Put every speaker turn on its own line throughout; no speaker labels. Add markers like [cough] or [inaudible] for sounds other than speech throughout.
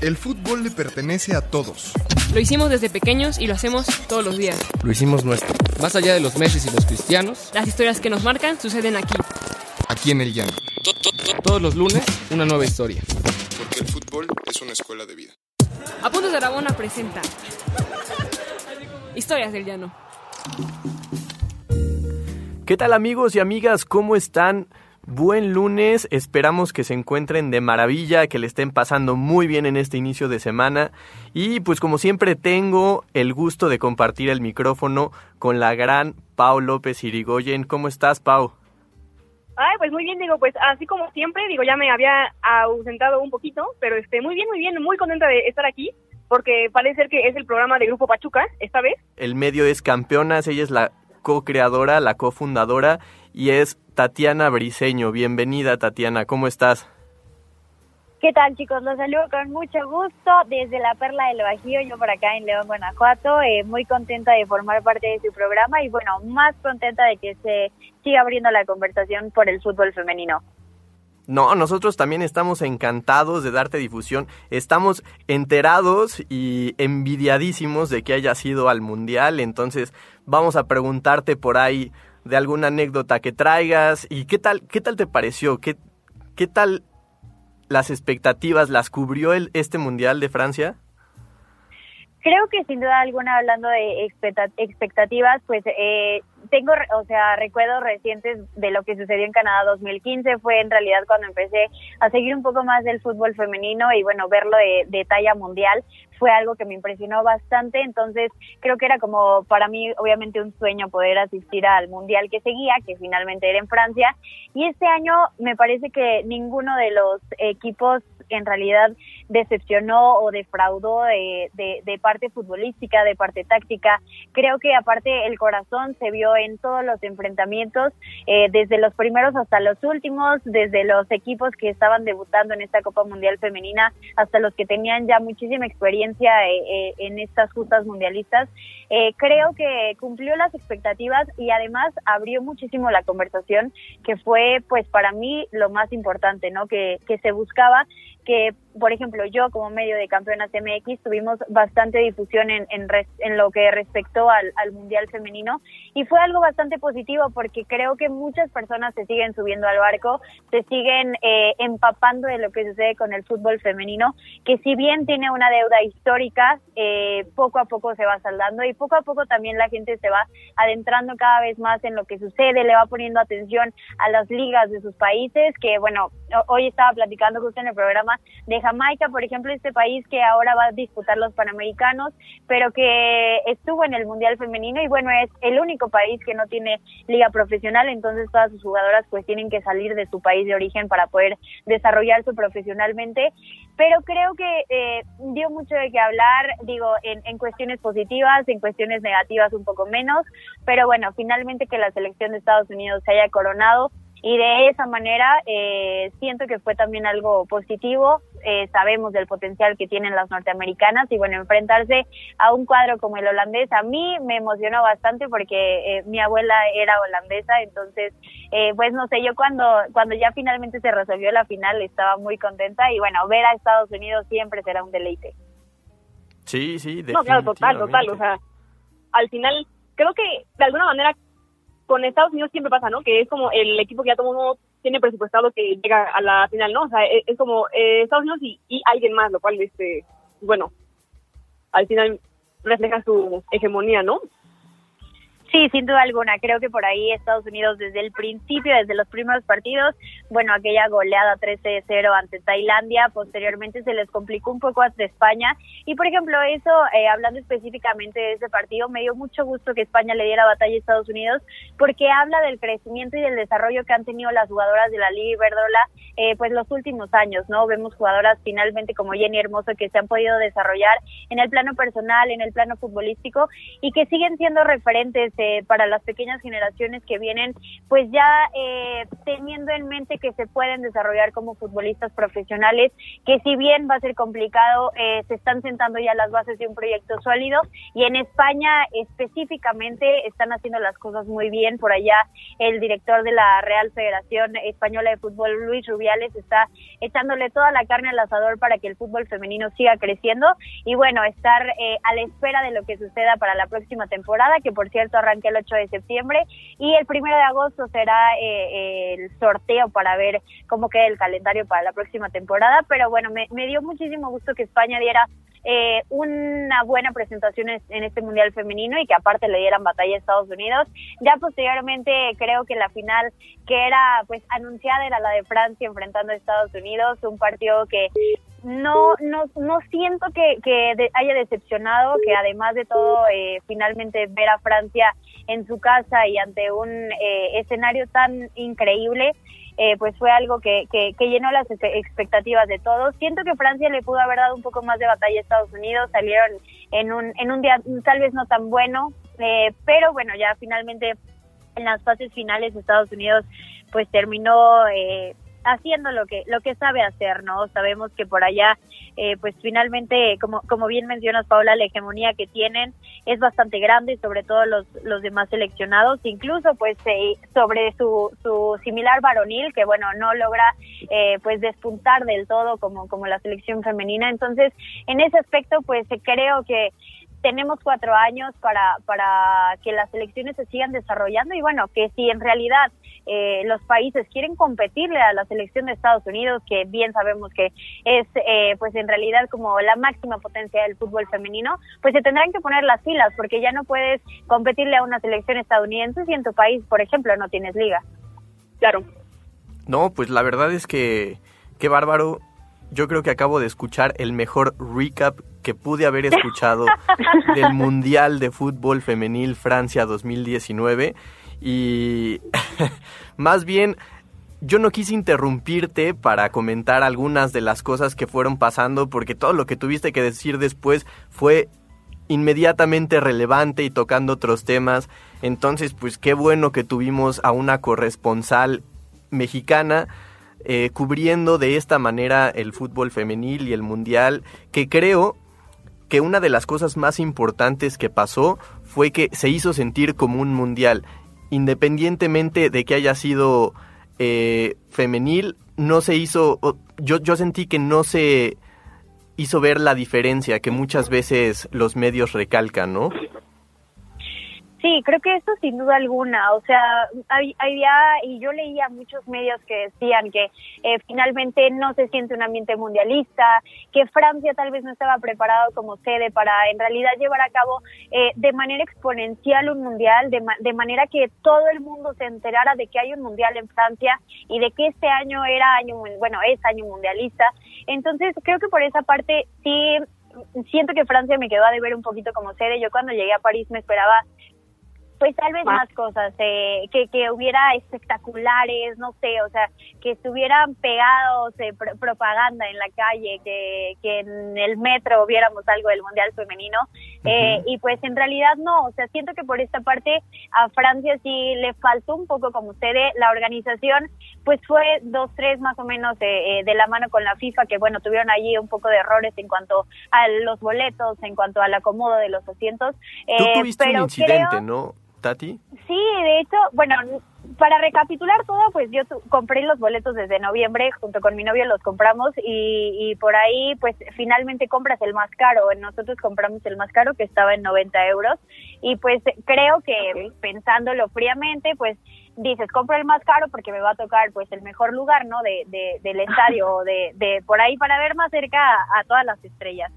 El fútbol le pertenece a todos.
Lo hicimos desde pequeños y lo hacemos todos los días.
Lo hicimos nuestro. Más allá de los meses y los cristianos.
Las historias que nos marcan suceden aquí.
Aquí en el llano.
Todos los lunes, una nueva historia.
Porque el fútbol es una escuela de vida.
Apuntes de Aragona presenta Historias del Llano.
¿Qué tal amigos y amigas? ¿Cómo están? Buen lunes, esperamos que se encuentren de maravilla, que le estén pasando muy bien en este inicio de semana y pues como siempre tengo el gusto de compartir el micrófono con la gran Pau López Irigoyen. ¿Cómo estás, Pau?
Ay, pues muy bien, digo, pues así como siempre, digo, ya me había ausentado un poquito, pero este, muy bien, muy bien, muy contenta de estar aquí, porque parece ser que es el programa de Grupo Pachuca, esta vez.
El medio es Campeonas, ella es la co-creadora, la cofundadora, y es Tatiana Briseño. Bienvenida, Tatiana, ¿cómo estás?
¿Qué tal chicos? Los saludo con mucho gusto desde la Perla del Bajío, yo por acá en León, Guanajuato, eh, muy contenta de formar parte de su programa y bueno, más contenta de que se siga abriendo la conversación por el fútbol femenino.
No, nosotros también estamos encantados de darte difusión, estamos enterados y envidiadísimos de que haya sido al Mundial, entonces vamos a preguntarte por ahí de alguna anécdota que traigas y qué tal, qué tal te pareció, qué, qué tal las expectativas, ¿las cubrió el, este Mundial de Francia?
Creo que sin duda alguna, hablando de expectativas, pues eh, tengo, o sea, recuerdos recientes de lo que sucedió en Canadá 2015. Fue en realidad cuando empecé a seguir un poco más del fútbol femenino y bueno, verlo de, de talla mundial fue algo que me impresionó bastante. Entonces, creo que era como para mí, obviamente, un sueño poder asistir al mundial que seguía, que finalmente era en Francia. Y este año me parece que ninguno de los equipos en realidad decepcionó o defraudó de, de, parte futbolística, de parte táctica. Creo que aparte el corazón se vio en todos los enfrentamientos, eh, desde los primeros hasta los últimos, desde los equipos que estaban debutando en esta Copa Mundial Femenina hasta los que tenían ya muchísima experiencia eh, eh, en estas justas mundialistas. creo que cumplió las expectativas y además abrió muchísimo la conversación, que fue pues para mí lo más importante, ¿no? Que, que se buscaba que, por ejemplo, yo como medio de campeonas MX tuvimos bastante difusión en, en, en lo que respectó al, al, Mundial Femenino y fue algo bastante positivo porque creo que muchas personas se siguen subiendo al barco, se siguen eh, empapando de lo que sucede con el fútbol femenino, que si bien tiene una deuda histórica, eh, poco a poco se va saldando y poco a poco también la gente se va adentrando cada vez más en lo que sucede, le va poniendo atención a las ligas de sus países, que bueno, hoy estaba platicando justo en el programa de Jamaica, por ejemplo, este país que ahora va a disputar los Panamericanos, pero que estuvo en el Mundial Femenino y bueno, es el único país que no tiene liga profesional, entonces todas sus jugadoras pues tienen que salir de su país de origen para poder desarrollarse profesionalmente, pero creo que eh, dio mucho de qué hablar, digo, en, en cuestiones positivas, en cuestiones negativas un poco menos, pero bueno, finalmente que la selección de Estados Unidos se haya coronado y de esa manera eh, siento que fue también algo positivo. Eh, sabemos del potencial que tienen las norteamericanas y bueno, enfrentarse a un cuadro como el holandés a mí me emocionó bastante porque eh, mi abuela era holandesa, entonces eh, pues no sé, yo cuando, cuando ya finalmente se resolvió la final estaba muy contenta y bueno, ver a Estados Unidos siempre será un deleite.
Sí, sí,
No, claro, total, total, o sea, al final creo que de alguna manera con Estados Unidos siempre pasa, ¿no? Que es como el equipo que ya todo mundo tiene presupuestado que llega a la final, ¿no? O sea, es, como eh, Estados Unidos y, y, alguien más, lo cual, este, bueno, al final refleja su hegemonía, ¿no?
Sí, sin duda alguna. Creo que por ahí Estados Unidos desde el principio, desde los primeros partidos, bueno, aquella goleada 13-0 ante Tailandia, posteriormente se les complicó un poco hasta España. Y por ejemplo, eso, eh, hablando específicamente de ese partido, me dio mucho gusto que España le diera batalla a Estados Unidos, porque habla del crecimiento y del desarrollo que han tenido las jugadoras de la Liga Iberdrola, eh, pues los últimos años, ¿no? Vemos jugadoras finalmente como Jenny Hermoso que se han podido desarrollar en el plano personal, en el plano futbolístico y que siguen siendo referentes este, para las pequeñas generaciones que vienen, pues ya eh, teniendo en mente que se pueden desarrollar como futbolistas profesionales, que si bien va a ser complicado, eh, se están sentando ya las bases de un proyecto sólido y en España específicamente están haciendo las cosas muy bien. Por allá el director de la Real Federación Española de Fútbol, Luis Rubiales, está echándole toda la carne al asador para que el fútbol femenino siga creciendo y bueno, estar eh, a la espera de lo que suceda para la próxima temporada, que por cierto arranca el 8 de septiembre y el 1 de agosto será eh, el sorteo para ver cómo queda el calendario para la próxima temporada, pero bueno, me, dio muchísimo gusto que España diera eh, una buena presentación en este Mundial Femenino y que aparte le dieran batalla a Estados Unidos. Ya posteriormente creo que la final que era pues anunciada era la de Francia enfrentando a Estados Unidos, un partido que no no no siento que, que haya decepcionado, que además de todo eh, finalmente ver a Francia en su casa y ante un eh, escenario tan increíble eh, pues fue algo que, que, llenó las expectativas de todos. Siento que Francia le pudo haber dado un poco más de batalla a Estados Unidos, salieron en un, en un día tal vez no tan bueno, eh, pero bueno, ya finalmente en las fases finales Estados Unidos pues terminó eh, haciendo lo que lo que sabe hacer, ¿no? Sabemos que por allá, eh, pues finalmente, como como bien mencionas, Paula, la hegemonía que tienen es bastante grande, sobre todo los los demás seleccionados, incluso pues eh, sobre su su similar varonil, que bueno no logra eh, pues despuntar del todo como como la selección femenina. Entonces, en ese aspecto, pues creo que tenemos cuatro años para, para que las elecciones se sigan desarrollando y bueno, que si en realidad eh, los países quieren competirle a la selección de Estados Unidos, que bien sabemos que es eh, pues en realidad como la máxima potencia del fútbol femenino, pues se tendrán que poner las filas porque ya no puedes competirle a una selección estadounidense si en tu país, por ejemplo, no tienes liga.
Claro.
No, pues la verdad es que qué bárbaro yo creo que acabo de escuchar el mejor recap que pude haber [laughs] escuchado del Mundial de Fútbol Femenil Francia 2019 y [laughs] más bien yo no quise interrumpirte para comentar algunas de las cosas que fueron pasando porque todo lo que tuviste que decir después fue inmediatamente relevante y tocando otros temas. Entonces, pues qué bueno que tuvimos a una corresponsal mexicana eh, cubriendo de esta manera el fútbol femenil y el mundial, que creo que una de las cosas más importantes que pasó fue que se hizo sentir como un mundial, independientemente de que haya sido eh, femenil, no se hizo, yo, yo sentí que no se hizo ver la diferencia que muchas veces los medios recalcan, ¿no?
Sí, creo que eso sin duda alguna. O sea, había, y yo leía muchos medios que decían que eh, finalmente no se siente un ambiente mundialista, que Francia tal vez no estaba preparado como sede para en realidad llevar a cabo eh, de manera exponencial un mundial, de, de manera que todo el mundo se enterara de que hay un mundial en Francia y de que este año era año, bueno, es año mundialista. Entonces, creo que por esa parte sí siento que Francia me quedó a deber un poquito como sede. Yo cuando llegué a París me esperaba pues tal vez más, cosas, eh, que, que hubiera espectaculares, no sé, o sea, que estuvieran pegados eh, propaganda en la calle, que, que en el metro viéramos algo del Mundial Femenino, eh, y pues en realidad no, o sea, siento que por esta parte a Francia sí le faltó un poco como sede, la organización pues fue dos, tres más o menos de, de la mano con la FIFA, que bueno, tuvieron allí un poco de errores en cuanto a los boletos, en cuanto al acomodo de los asientos.
Tú tuviste un incidente, ¿no? Tati?
Sí, de hecho, bueno, para recapitular todo, pues yo compré los boletos desde noviembre, junto con mi novio los compramos y, y por ahí pues finalmente compras el más caro. Nosotros compramos el más caro que estaba en 90 euros y pues creo que pensándolo fríamente, pues dices, compro el más caro porque me va a tocar pues el mejor lugar, ¿no? De, de del estadio, [laughs] de, de por ahí para ver más cerca a todas las estrellas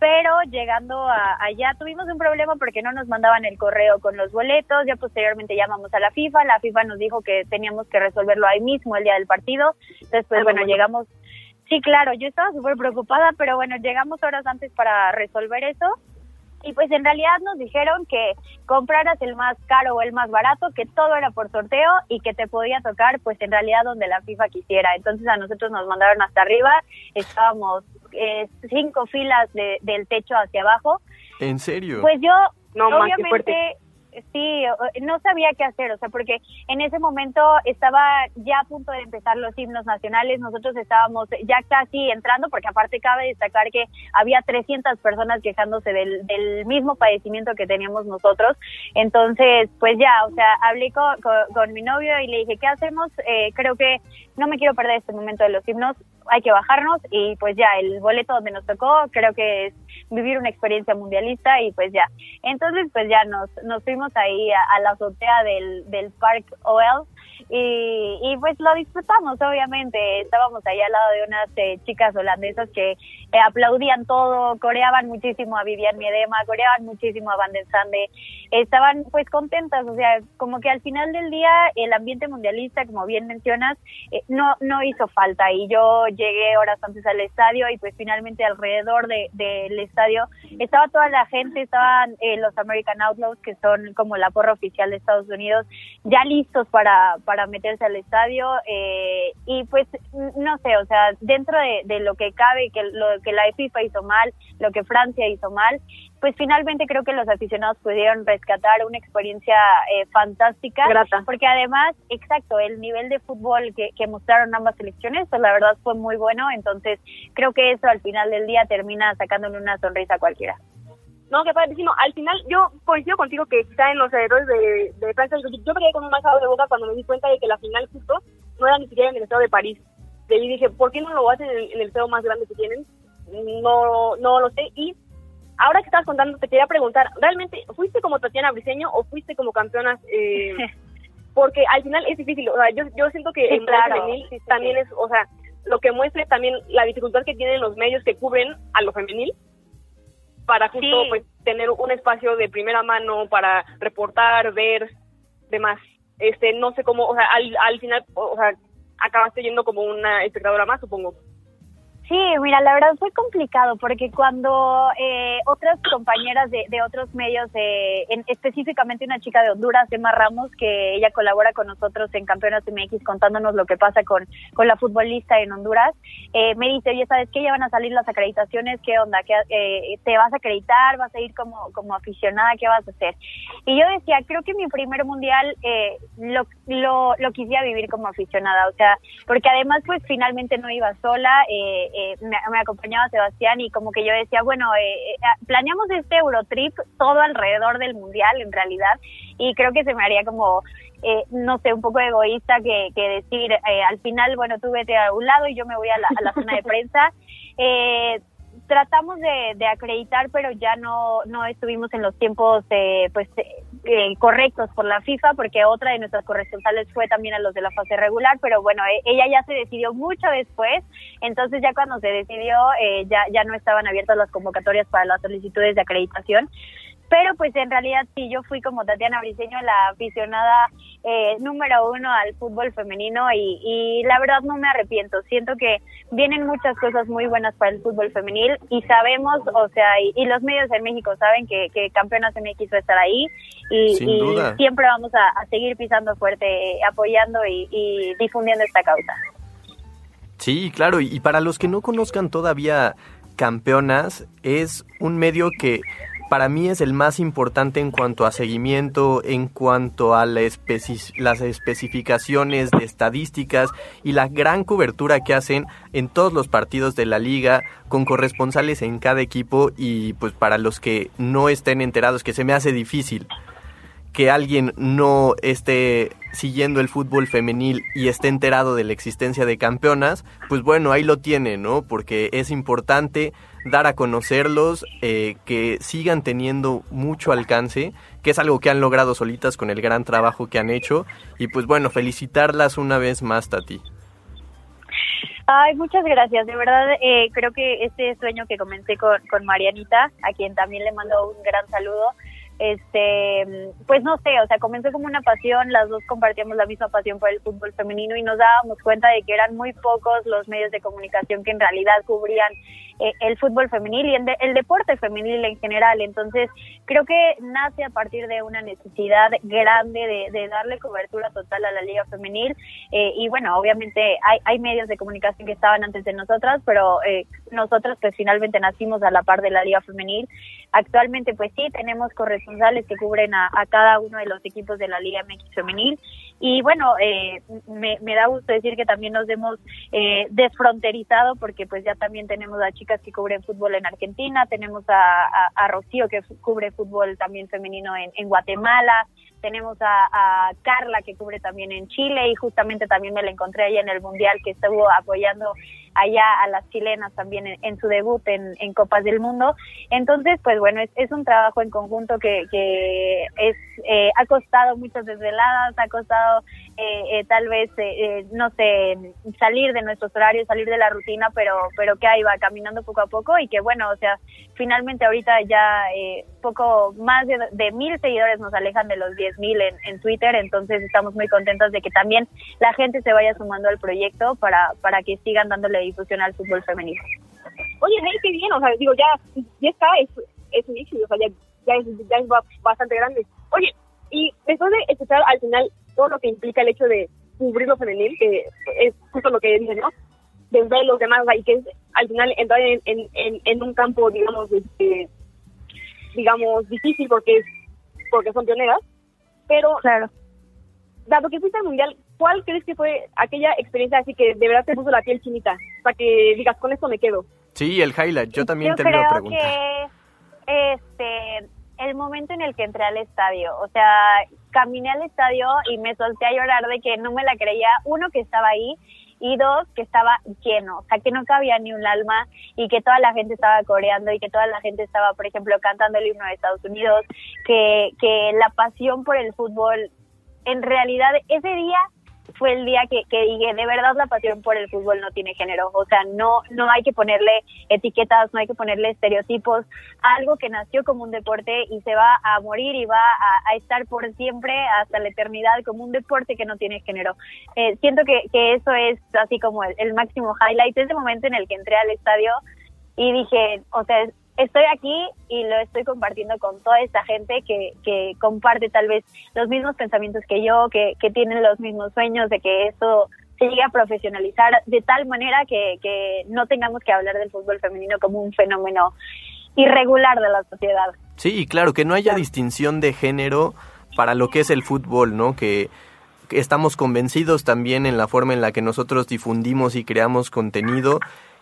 pero llegando a, allá tuvimos un problema porque no nos mandaban el correo con los boletos, ya posteriormente llamamos a la FIFA, la FIFA nos dijo que teníamos que resolverlo ahí mismo el día del partido, después bueno, llegamos, sí claro, yo estaba súper preocupada, pero bueno, llegamos horas antes para resolver eso. Y pues en realidad nos dijeron que compraras el más caro o el más barato, que todo era por sorteo y que te podía tocar pues en realidad donde la FIFA quisiera. Entonces a nosotros nos mandaron hasta arriba, estábamos eh, cinco filas de, del techo hacia abajo.
¿En serio?
Pues yo, obviamente, Sí, no sabía qué hacer, o sea, porque en ese momento estaba ya a punto de empezar los himnos nacionales, nosotros estábamos ya casi entrando, porque aparte cabe destacar que había 300 personas quejándose del, del mismo padecimiento que teníamos nosotros, entonces, pues ya, o sea, hablé con, con, mi novio y le dije, ¿qué hacemos? Eh, creo que no me quiero perder este momento de los himnos, hay que bajarnos y pues ya, el boleto donde nos tocó creo que es vivir una experiencia mundialista y pues ya. Entonces pues ya nos, nos fuimos ahí a, la azotea del, del Park OL y, y pues lo disfrutamos obviamente. Estábamos ahí al lado de unas eh, chicas holandesas que eh, aplaudían todo, coreaban muchísimo a Vivian Miedema, coreaban muchísimo a Van der Sande, estaban pues contentas, o sea, como que al final del día el ambiente mundialista, como bien mencionas, eh, no, no hizo falta y yo llegué horas antes al estadio y pues finalmente alrededor del de, estadio estaba toda la gente, estaban eh, los American Outlaws que son como la porra oficial de Estados Unidos, ya listos para meterse al estadio eh, y pues no sé, o sea, dentro de, de lo que cabe, que lo que la FIFA hizo mal, lo que Francia hizo mal, pues finalmente creo que los aficionados pudieron rescatar una experiencia eh, fantástica.
Grata.
Porque además, exacto, el nivel de fútbol que, que mostraron ambas selecciones, pues la verdad fue muy bueno. Entonces, creo que eso al final del día termina sacándole una sonrisa a cualquiera.
No, que padre, sino al final yo coincido contigo que está en los errores de, de Francia. Yo me quedé con un mal de boca cuando me di cuenta de que la final justo no era ni siquiera en el estado de París. Y dije, ¿por qué no lo hacen en el, en el estado más grande que tienen? No, no lo sé. Y ahora que estabas contando, te quería preguntar, ¿realmente fuiste como Tatiana Briseño o fuiste como campeona? Eh, [laughs] porque al final es difícil, o sea, yo, yo siento que en
claro,
femenil también es, o sea, lo que muestra también la dificultad que tienen los medios que cubren a lo femenil para justo pues tener un espacio de primera mano para reportar, ver, demás. Este, no sé cómo, o sea, al, al final, o sea, acabaste yendo como una espectadora más, supongo.
Sí, mira, la verdad fue complicado porque cuando eh, otras compañeras de, de otros medios, eh, en, específicamente una chica de Honduras, Emma Ramos, que ella colabora con nosotros en Campeonas MX contándonos lo que pasa con, con la futbolista en Honduras, eh, me dice, oye, ¿sabes qué? Ya van a salir las acreditaciones, ¿qué onda? ¿Qué, eh, ¿Te vas a acreditar? ¿Vas a ir como, como aficionada? ¿Qué vas a hacer? Y yo decía, creo que mi primer mundial eh, lo, lo, lo quisiera vivir como aficionada, o sea, porque además pues finalmente no iba sola, eh, eh, me, acompañaba Sebastián y como que yo decía, bueno, eh, eh, planeamos este Eurotrip todo alrededor del Mundial en realidad y creo que se me haría como, no sé, un poco egoísta que, que decir, al final, bueno, tú vete a un lado y yo me voy a la, a la zona de prensa. [laughs] Eh, tratamos de, acreditar, pero ya no, no estuvimos en los tiempos eh, pues eh, correctos por la FIFA, porque otra de nuestras corresponsales fue también a los de la fase regular, pero bueno, e, ella ya se decidió mucho después, entonces ya cuando se decidió eh, ya, ya no estaban abiertas las convocatorias para las solicitudes de acreditación. Pero pues en realidad sí, yo fui como Tatiana Briseño la aficionada eh, número uno al fútbol femenino y, y, la verdad no me arrepiento. Siento que vienen muchas cosas muy buenas para el fútbol femenil y sabemos, o sea, y, y los medios en México saben que, que Campeonas MX va a estar ahí y, y siempre vamos a, a, seguir pisando fuerte, apoyando y, y difundiendo esta causa.
Sí, claro, y para los que no conozcan todavía Campeonas, es un medio que para mí es el más importante en cuanto a seguimiento, en cuanto a las especificaciones de estadísticas y la gran cobertura que hacen en todos los partidos de la liga con corresponsales en cada equipo y pues para los que no estén enterados que se me hace difícil que alguien no esté siguiendo el fútbol femenil y esté enterado de la existencia de campeonas, pues bueno, ahí lo tiene, ¿no? Porque es importante dar a conocerlos, eh, que sigan teniendo mucho alcance, que es algo que han logrado solitas con el gran trabajo que han hecho. Y pues bueno, felicitarlas una vez más, Tati.
Ay, muchas gracias. De verdad, eh, creo que este sueño que comencé con, con Marianita, a quien también le mando un gran saludo, este, pues no sé, o sea, comenzó como una pasión, las dos compartíamos la misma pasión por el fútbol femenino y nos dábamos cuenta de que eran muy pocos los medios de comunicación que en realidad cubrían el fútbol femenil y el, deporte femenil en general. Entonces, creo que nace a partir de una necesidad grande de, darle cobertura total a la liga femenil. Eh, y bueno, obviamente hay, medios de comunicación que estaban antes de nosotras, pero eh, nosotros pues finalmente nacimos a la par de la liga femenil. Actualmente pues sí, tenemos corresponsales que cubren a, cada uno de los equipos de la Liga MX femenil y bueno, eh, me, da gusto decir que también nos hemos eh, desfronterizado porque pues ya también tenemos a chicas que cubren fútbol en Argentina, tenemos a, Rocío que cubre fútbol también femenino en, en Guatemala, tenemos a, Carla que cubre también en Chile. Y justamente también me la encontré ahí en el Mundial que estuvo apoyando allá a las chilenas también en, su debut en, en, Copas del Mundo. Entonces, pues bueno, es, es un trabajo en conjunto que, que es, eh, ha costado muchas desveladas, ha costado eh, eh, tal vez, eh, no sé, salir de nuestros horarios, salir de la rutina, pero, pero que ahí va caminando poco a poco y que bueno, o sea, finalmente ahorita ya poco más de, mil seguidores nos alejan de los diez mil en, en Twitter, entonces estamos muy contentos de que también la gente se vaya sumando al proyecto para, para que sigan dándole difusión al fútbol femenino.
Oye, hey, qué bien, o sea, digo, ya, ya está, es, es un éxito, o sea, ya, ya, es, ya es bastante grande. Oye, y después de escuchar al final todo lo que implica el hecho de cubrir lo femenil, que es justo lo que dicen, ¿no? De ver los demás, y que es al final entrar en, en, en, un campo, digamos, este, digamos, difícil porque es porque son pioneras, pero
claro.
dado que fuiste al mundial, ¿cuál crees que fue aquella experiencia así que de verdad te puso la piel chinita? Para que digas, con esto me quedo.
Sí, el highlight, yo también te
creo
a preguntar.
Que, este, el momento en el que entré al estadio, o sea, caminé al estadio y me solté a llorar de que no me la creía, uno que estaba ahí y dos que estaba lleno, o sea, que no cabía ni un alma y que toda la gente estaba coreando y que toda la gente estaba, por ejemplo, cantando el himno de Estados Unidos, que, que la pasión por el fútbol, en realidad ese día fue el día que, que dije, de verdad la pasión por el fútbol no tiene género, o sea, no, no hay que ponerle etiquetas, no hay que ponerle estereotipos, algo que nació como un deporte y se va a morir y va a, estar por siempre hasta la eternidad como un deporte que no tiene género. Eh, siento que, que eso es así como el, el máximo highlight, ese momento en el que entré al estadio y dije, o sea, estoy aquí y lo estoy compartiendo con toda esta gente que, que comparte tal vez los mismos pensamientos que yo, que, que tienen los mismos sueños de que esto se llegue a profesionalizar de tal manera que, que no tengamos que hablar del fútbol femenino como un fenómeno irregular de la sociedad.
Sí, claro, que no haya distinción de género para lo que es el fútbol, ¿no? Que estamos convencidos también en la forma en la que nosotros difundimos y creamos contenido,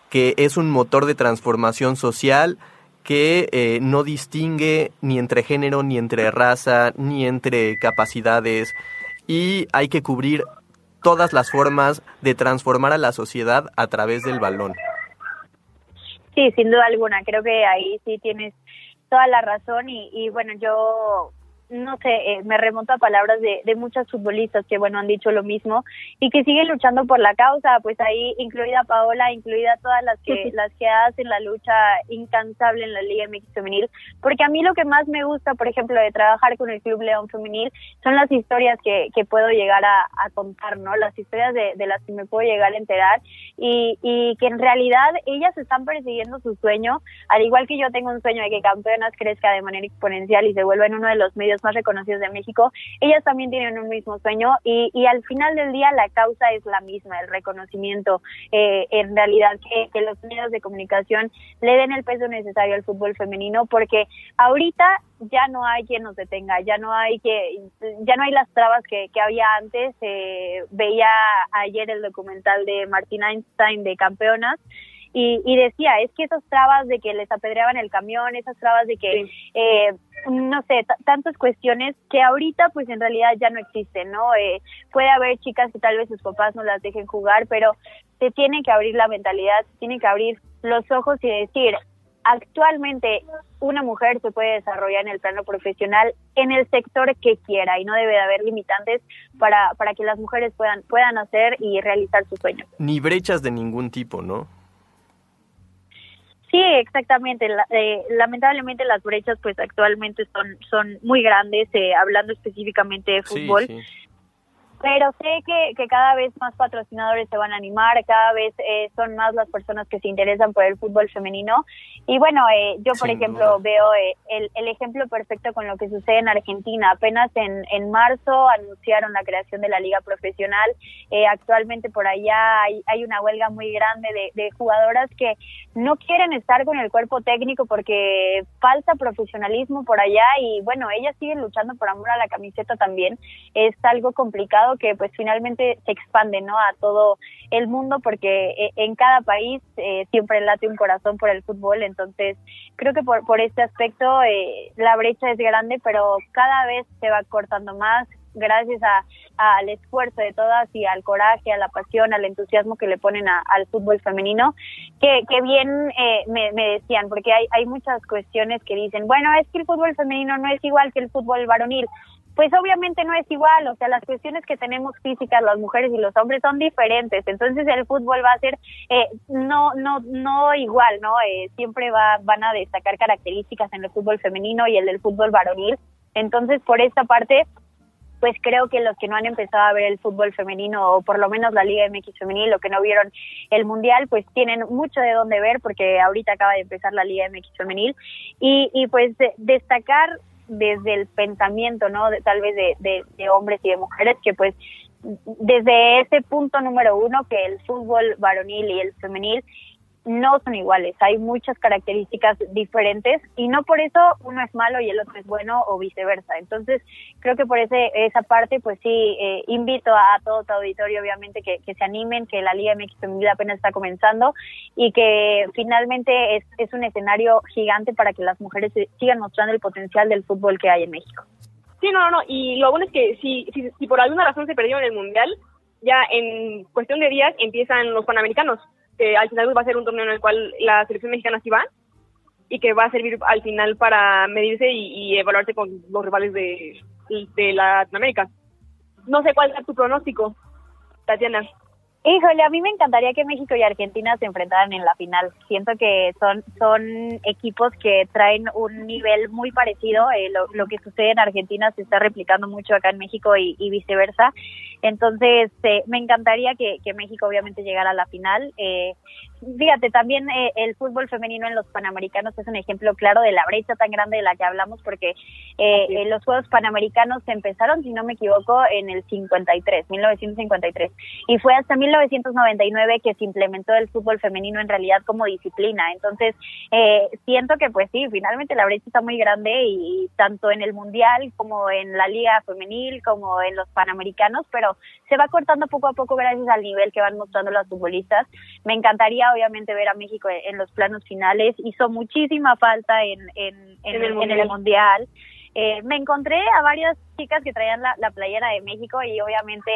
que es un motor de transformación social, que eh, no distingue ni entre género, ni entre raza, ni entre capacidades y hay que cubrir todas las formas de transformar a la sociedad a través del balón.
Sí, sin duda alguna, creo que ahí sí tienes toda la razón y, y bueno, yo no sé, eh, me remonto a palabras de, de muchas futbolistas que, bueno, han dicho lo mismo y que siguen luchando por la causa, pues ahí incluida Paola, incluida todas las que, [laughs] las que hacen la lucha incansable en la Liga MX Femenil, porque a mí lo que más me gusta, por ejemplo, de trabajar con el Club León Femenil son las historias que, que puedo llegar a, a contar, ¿no? Las historias de, de las que me puedo llegar a enterar y, y que en realidad ellas están persiguiendo su sueño, al igual que yo tengo un sueño de que Campeonas crezca de manera exponencial y se vuelva en uno de los medios más reconocidos de México, ellas también tienen un mismo sueño y, y al final del día la causa es la misma, el reconocimiento, eh, en realidad que, los medios de comunicación le den el peso necesario al fútbol femenino porque ahorita ya no hay quien nos detenga, ya no hay que, ya no hay las trabas que, que había antes. Eh, veía ayer el documental de Martina Einstein de Campeonas y, y decía, es que esas trabas de que les apedreaban el camión, esas trabas de que, eh, no sé, tantas cuestiones que ahorita pues en realidad ya no existen, ¿no? Eh, puede haber chicas que tal vez sus papás no las dejen jugar, pero se tiene que abrir la mentalidad, se tiene que abrir los ojos y decir, actualmente una mujer se puede desarrollar en el plano profesional en el sector que quiera y no debe de haber limitantes para, para que las mujeres puedan, puedan hacer y realizar sus sueños.
Ni brechas de ningún tipo, ¿no?
Sí, exactamente. Eh, lamentablemente las brechas pues actualmente son, son muy grandes, eh, hablando específicamente de fútbol. Pero sé que, que cada vez más patrocinadores se van a animar, cada vez eh, son más las personas que se interesan por el fútbol femenino. Y bueno, eh, yo por
Sin
ejemplo
duda.
veo eh, el, el ejemplo perfecto con lo que sucede en Argentina. Apenas en, en marzo anunciaron la creación de la liga profesional. Eh, actualmente por allá hay, hay una huelga muy grande de, de jugadoras que no quieren estar con el cuerpo técnico porque falta profesionalismo por allá y bueno, ellas siguen luchando por amor a la camiseta también. Es algo complicado que pues finalmente se expande, ¿no? A todo el mundo porque eh, en cada país eh, siempre late un corazón por el fútbol, entonces creo que por, por este aspecto eh, la brecha es grande, pero cada vez se va cortando más gracias a, al esfuerzo de todas y al coraje, a la pasión, al entusiasmo que le ponen al fútbol femenino, que, que bien eh, me, me decían, porque hay, hay muchas cuestiones que dicen, bueno, es que el fútbol femenino no es igual que el fútbol varonil. Pues obviamente no es igual, o sea, las cuestiones que tenemos físicas las mujeres y los hombres son diferentes, entonces el fútbol va a ser eh, no no no igual, ¿no? Eh, siempre va van a destacar características en el fútbol femenino y el del fútbol varonil. Entonces, por esta parte, pues creo que los que no han empezado a ver el fútbol femenino o por lo menos la Liga MX femenil o que no vieron el Mundial, pues tienen mucho de dónde ver porque ahorita acaba de empezar la Liga MX femenil y, y pues de- destacar desde el pensamiento, ¿no? De- tal vez de, de, de hombres y de mujeres que pues desde ese punto número uno que el fútbol varonil y el femenil no son iguales, hay muchas características diferentes y no por eso uno es malo y el otro es bueno o viceversa. Entonces, creo que por ese, esa parte, pues sí, eh, invito a, todo tu auditorio, obviamente, que, que se animen, que la Liga MX Femenil apenas está comenzando y que finalmente es, es un escenario gigante para que las mujeres sigan mostrando el potencial del fútbol que hay en México.
Sí, no, no, no. Y lo bueno es que si, si, si por alguna razón se perdieron el Mundial, ya en cuestión de días empiezan los Panamericanos, que al final va a ser un torneo en el cual la selección mexicana sí va y que va a servir al final para medirse y, y evaluarse con los rivales de, de Latinoamérica. No sé cuál es tu pronóstico, Tatiana.
Híjole, a mí me encantaría que México y Argentina se enfrentaran en la final. Siento que son son equipos que traen un nivel muy parecido. Eh, lo, lo que sucede en Argentina se está replicando mucho acá en México y viceversa. Entonces, eh, me encantaría que, que México obviamente llegara a la final. Eh, fíjate, también eh, el fútbol femenino en los Panamericanos es un ejemplo claro de la brecha tan grande de la que hablamos, porque eh, eh, los Juegos Panamericanos empezaron, si no me equivoco, en el 53, 1953. Y fue hasta 1999 que se implementó el fútbol femenino en realidad como disciplina. Entonces, eh, siento que pues sí, finalmente la brecha está muy grande y, y tanto en el Mundial como en la Liga Femenil, como en los Panamericanos, pero se va cortando poco a poco gracias al nivel que van mostrando las futbolistas. Me encantaría obviamente ver a México en, en los planos finales. Hizo muchísima falta en, en, en,
En el
en el Mundial. Eh, me encontré a varias chicas que traían la, la playera de México y obviamente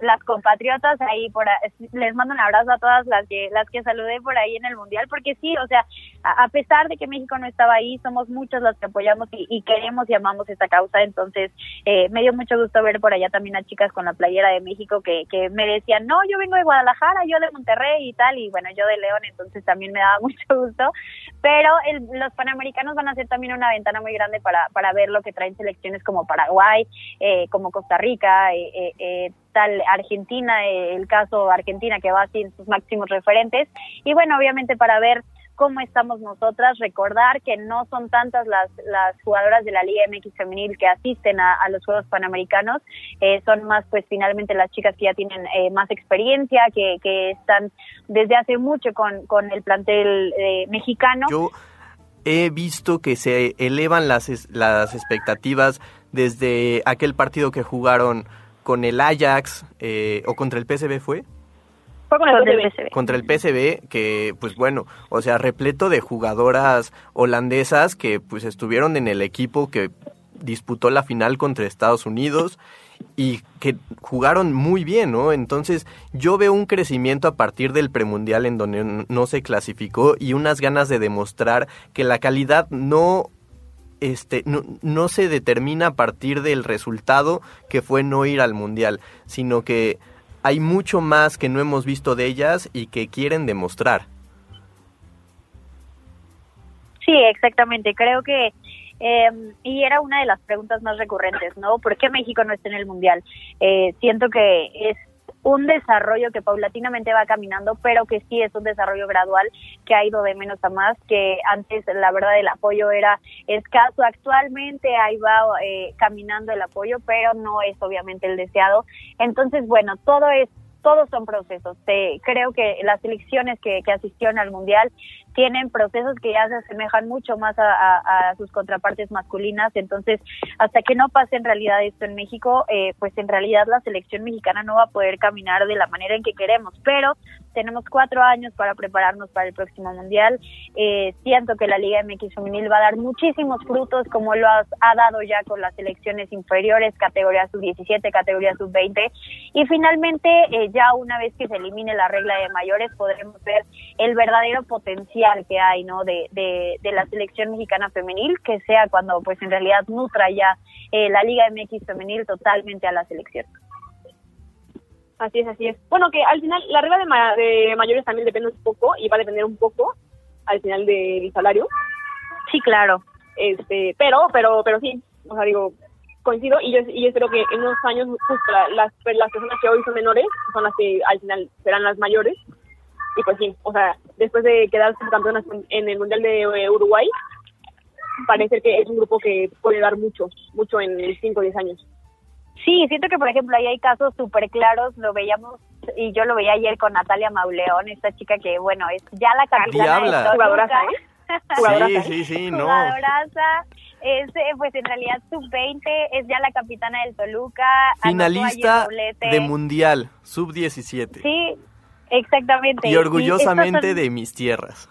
las compatriotas ahí por les mando un abrazo a todas las que las que saludé por ahí en el mundial porque sí o sea a, pesar de que México no estaba ahí somos muchas las que apoyamos y, y queremos y amamos esta causa. Entonces eh, me dio mucho gusto ver por allá también a chicas con la playera de México que, que me decían no yo vengo de Guadalajara yo de Monterrey y tal y bueno yo de León entonces también me daba [laughs] mucho gusto. Pero el- los panamericanos van a ser también una ventana muy grande para, para ver lo que traen selecciones como Paraguay, eh, como Costa Rica, eh, eh, eh, tal Argentina, eh, el caso Argentina que va sin sus máximos referentes. Y bueno, obviamente para ver cómo estamos nosotras, recordar que no son tantas las, las jugadoras de la Liga MX femenil que asisten a, a los Juegos Panamericanos, eh, son más pues finalmente las chicas que ya tienen eh, más experiencia, que, que están desde hace mucho con, con el plantel eh, mexicano.
Yo he visto que se elevan las, las expectativas desde aquel partido que jugaron con el Ajax eh, o contra el PSV fue
Fue con el
el
PSV.
Contra el PSV que pues bueno o sea repleto de jugadoras holandesas que pues estuvieron en el equipo que disputó la final contra Estados Unidos y que jugaron muy bien, ¿no? Entonces yo veo un crecimiento a partir del premundial en donde no se clasificó y unas ganas de demostrar que la calidad no este, no, no se determina a partir del resultado que fue no ir al mundial, sino que hay mucho más que no hemos visto de ellas y que quieren demostrar.
Sí, exactamente. Creo que Eh, y era una de las preguntas más recurrentes, ¿no? ¿Por qué México no está en el Mundial? Eh, siento que es un desarrollo que paulatinamente va caminando, pero que sí es un desarrollo gradual que ha ido de menos a más, que antes la verdad el apoyo era escaso, actualmente ahí va eh, caminando el apoyo, pero no es obviamente el deseado. Entonces, bueno, todo es todos son procesos. creo que las elecciones que, que asistieron al Mundial tienen procesos que ya se asemejan mucho más a, sus contrapartes masculinas. Entonces, hasta que no pase en realidad esto en México, eh, pues en realidad la selección mexicana no va a poder caminar de la manera en que queremos. Pero tenemos cuatro años para prepararnos para el próximo mundial. Eh, siento que la Liga MX femenil va a dar muchísimos frutos, como lo ha, dado ya con las selecciones inferiores, categoría sub 17, categoría sub 20. Y finalmente, eh, ya una vez que se elimine la regla de mayores, podremos ver el verdadero potencial que hay, ¿no? De, de, la selección mexicana femenil, que sea cuando, pues, en realidad nutra ya eh, la Liga MX femenil totalmente a la selección.
Así es, así es. Bueno, que al final la regla de, de mayores también depende un poco y va a depender un poco al final del salario.
Sí, claro.
Este, pero, pero, pero sí, o sea, digo, coincido y yo, y yo espero que en unos años justo las, las personas que hoy son menores son las que al final serán las mayores. Y pues sí, o sea, después de quedar campeonas en el Mundial de eh, Uruguay, parece que es un grupo que puede dar mucho, mucho en 5 o 10 años.
Sí, siento que, por ejemplo, ahí hay casos súper claros, lo veíamos, y yo lo veía ayer con Natalia Mauleón, esta chica que, bueno, es ya la capitana de
Jugadoraza,
¿eh? [laughs] sí, sí, sí, no.
Jugadoraza, es, eh, pues en realidad sub-20, es ya la capitana del Toluca.
Finalista de Mundial, sub-17.
Sí, exactamente.
Y orgullosamente de mis tierras.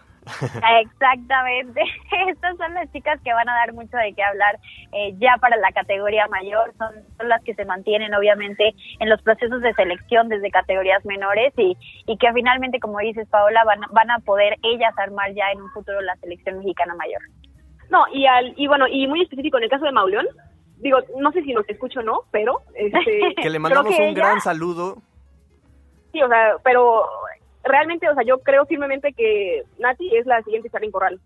Exactamente. [laughs] Estas son las chicas que van a dar mucho de qué hablar eh, ya para la categoría mayor. Son, son las que se mantienen, obviamente, en los procesos de selección desde categorías menores y, y que finalmente, como dices, Paola, van, van a poder ellas armar ya en un futuro la selección mexicana mayor.
No, y, al, y bueno, y muy específico en el caso de Mauleón, digo, no sé si nos escucho o no, pero... Este, [laughs]
que le mandamos un gran saludo.
Sí, o sea, pero realmente, o sea, yo creo firmemente que Nati es la siguiente Charlyn Corral.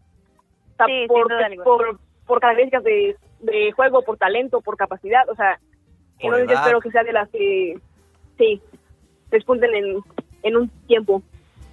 O
sí,
por, por, por, características de, de, juego, por talento, por capacidad, o sea, entonces yo espero que sea de las que, sí, despunten en, en un tiempo.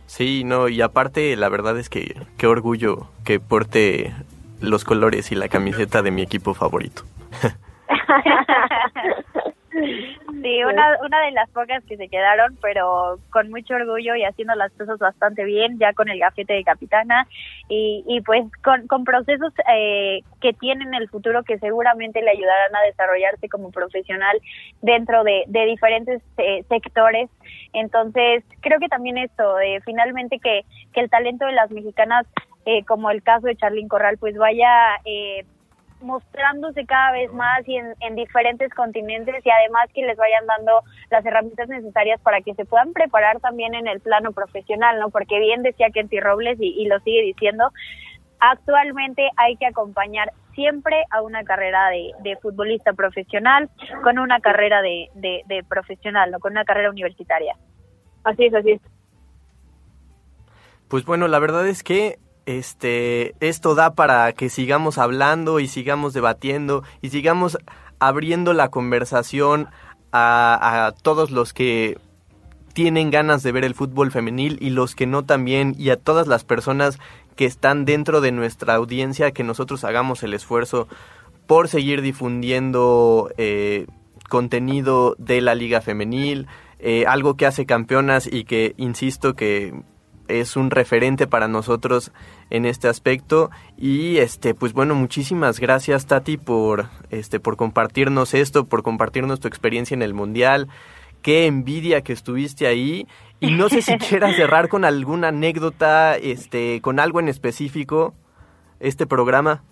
Sí, no, y aparte, la verdad es que qué orgullo que porte los colores y la camiseta de mi equipo favorito. [laughs] [laughs]
Sí, una, una de las pocas que se quedaron, pero con mucho orgullo y haciendo las cosas bastante bien, ya con el gafete de capitana y, y pues con, con procesos eh, que tienen el futuro que seguramente le ayudarán a desarrollarse como profesional dentro de, diferentes eh, sectores. Entonces, creo que también esto, eh, finalmente que, que el talento de las mexicanas, eh, como el caso de Charlyn Corral, pues vaya... Eh, mostrándose cada vez más y en, en, diferentes continentes y además que les vayan dando las herramientas necesarias para que se puedan preparar también en el plano profesional, ¿no? Porque bien decía Kenty Robles y, y lo sigue diciendo, actualmente hay que acompañar siempre a una carrera de, de futbolista profesional con una carrera de, de, de profesional, ¿no? Con una carrera universitaria.
Así es, así es.
Pues bueno, la verdad es que este, esto da para que sigamos hablando y sigamos debatiendo y sigamos abriendo la conversación a, todos los que tienen ganas de ver el fútbol femenil y los que no también y a todas las personas que están dentro de nuestra audiencia que nosotros hagamos el esfuerzo por seguir difundiendo eh, contenido de la liga femenil, eh, algo que hace campeonas y que insisto que es un referente para nosotros en este aspecto. Y este pues bueno muchísimas gracias Tati por este por compartirnos esto por compartirnos tu experiencia en el mundial. Qué envidia que estuviste ahí. Y no sé si [laughs] quieras cerrar con alguna anécdota este con algo en específico este programa.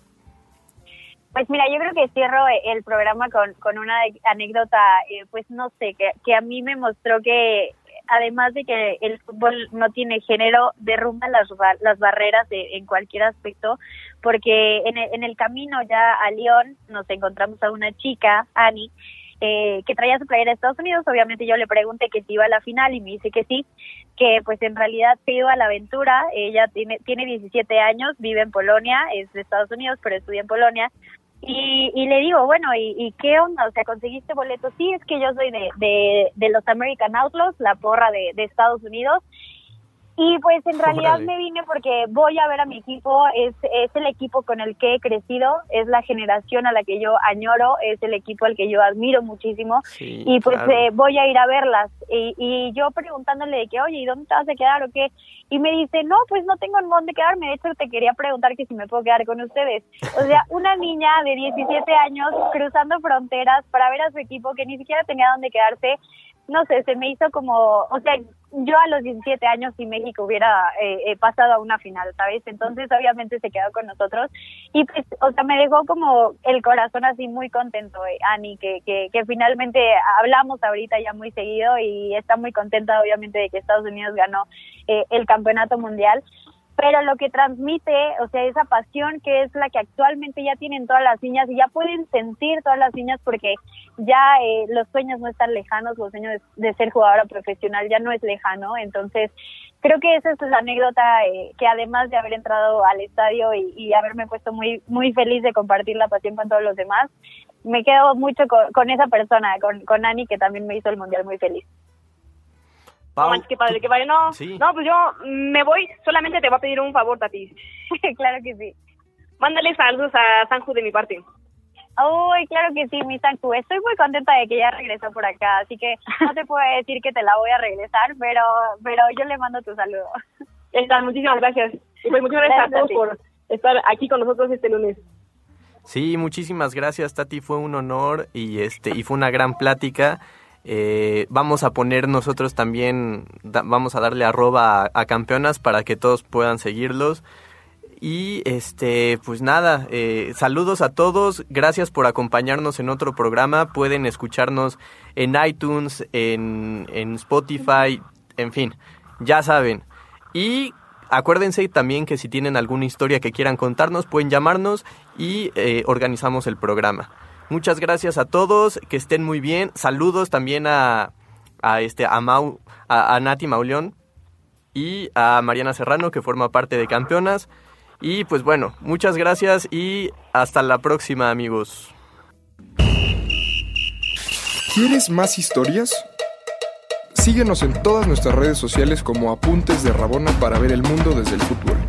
Pues mira, yo creo que cierro el programa con, con una anécdota, eh, pues no sé, que, que a mí me mostró que además de que el fútbol no tiene género, derrumba las, las barreras de, en cualquier aspecto, porque en el, en el camino ya a Lyon nos encontramos a una chica, Annie, eh, que traía su playera de Estados Unidos. Obviamente yo le pregunté que si iba a la final y me dice que sí, que pues en realidad se iba a la aventura. Ella tiene, tiene 17 años, vive en Polonia, es de Estados Unidos, pero estudia en Polonia Y, y le digo, bueno, ¿y, ¿y qué onda? O sea, ¿conseguiste boletos? Sí, es que yo soy de, de, de los American Outlaws, la porra de, de Estados Unidos. Y pues en realidad me vine porque voy a ver a mi equipo, es, es el equipo con el que he crecido, es la generación a la que yo añoro, es el equipo al que yo admiro muchísimo
Sí,
y pues
claro.
eh, voy a ir a verlas. Y, y yo preguntándole de que, oye, ¿y dónde te vas a quedar o qué? Y me dice, no, pues no tengo en dónde quedarme, de hecho te quería preguntar que si me puedo quedar con ustedes. O sea, [laughs] una niña de 17 años cruzando fronteras para ver a su equipo que ni siquiera tenía dónde quedarse, no sé, se me hizo como, o sea, yo a los 17 años si México hubiera eh, eh, pasado a una final, ¿sabes? Entonces obviamente se quedó con nosotros y pues, o sea, me dejó como el corazón así muy contento, eh, Ani, que, que, que finalmente hablamos ahorita ya muy seguido y está muy contenta obviamente de que Estados Unidos ganó eh, el campeonato mundial pero lo que transmite, o sea, esa pasión que es la que actualmente ya tienen todas las niñas y ya pueden sentir todas las niñas porque ya eh, los sueños no están lejanos, los sueños de, ser jugadora profesional ya no es lejano, entonces creo que esa es la anécdota eh, que además de haber entrado al estadio y, y haberme puesto muy muy feliz de compartir la pasión con todos los demás, me quedo mucho con, con esa persona, con, con Ani que también me hizo el mundial muy feliz.
No
Pau,
manches, qué padre, qué padre. No,
Sí.
no, pues yo me voy, solamente te voy a pedir un favor, Tati. [laughs]
claro que sí.
Mándale saludos a Sanju de mi parte.
Uy, claro que sí, mi Sanku. Estoy muy contenta de que ya regresó por acá, así que no te puedo decir que te la voy a regresar, pero pero yo le mando tu saludo.
Está, muchísimas gracias. Y pues muchas gracias,
Gracias a
a todos
ti.
por estar aquí con nosotros este lunes.
Sí, muchísimas gracias, Tati. Fue un honor y este y fue una gran plática. Eh, vamos a poner nosotros también, vamos a darle arroba a, a campeonas para que todos puedan seguirlos. Y este, pues nada, eh, saludos a todos, gracias por acompañarnos en otro programa. Pueden escucharnos en iTunes, en, en Spotify, en fin, ya saben. Y acuérdense también que si tienen alguna historia que quieran contarnos, pueden llamarnos y eh, organizamos el programa. Muchas gracias a todos, que estén muy bien. Saludos también a, a este a Mau, a, a Nati Mauleón y a Mariana Serrano, que forma parte de Campeonas. Y pues bueno, muchas gracias y hasta la próxima, amigos.
¿Quieres más historias? Síguenos en todas nuestras redes sociales como Apuntes de Rabona para ver el mundo desde el fútbol.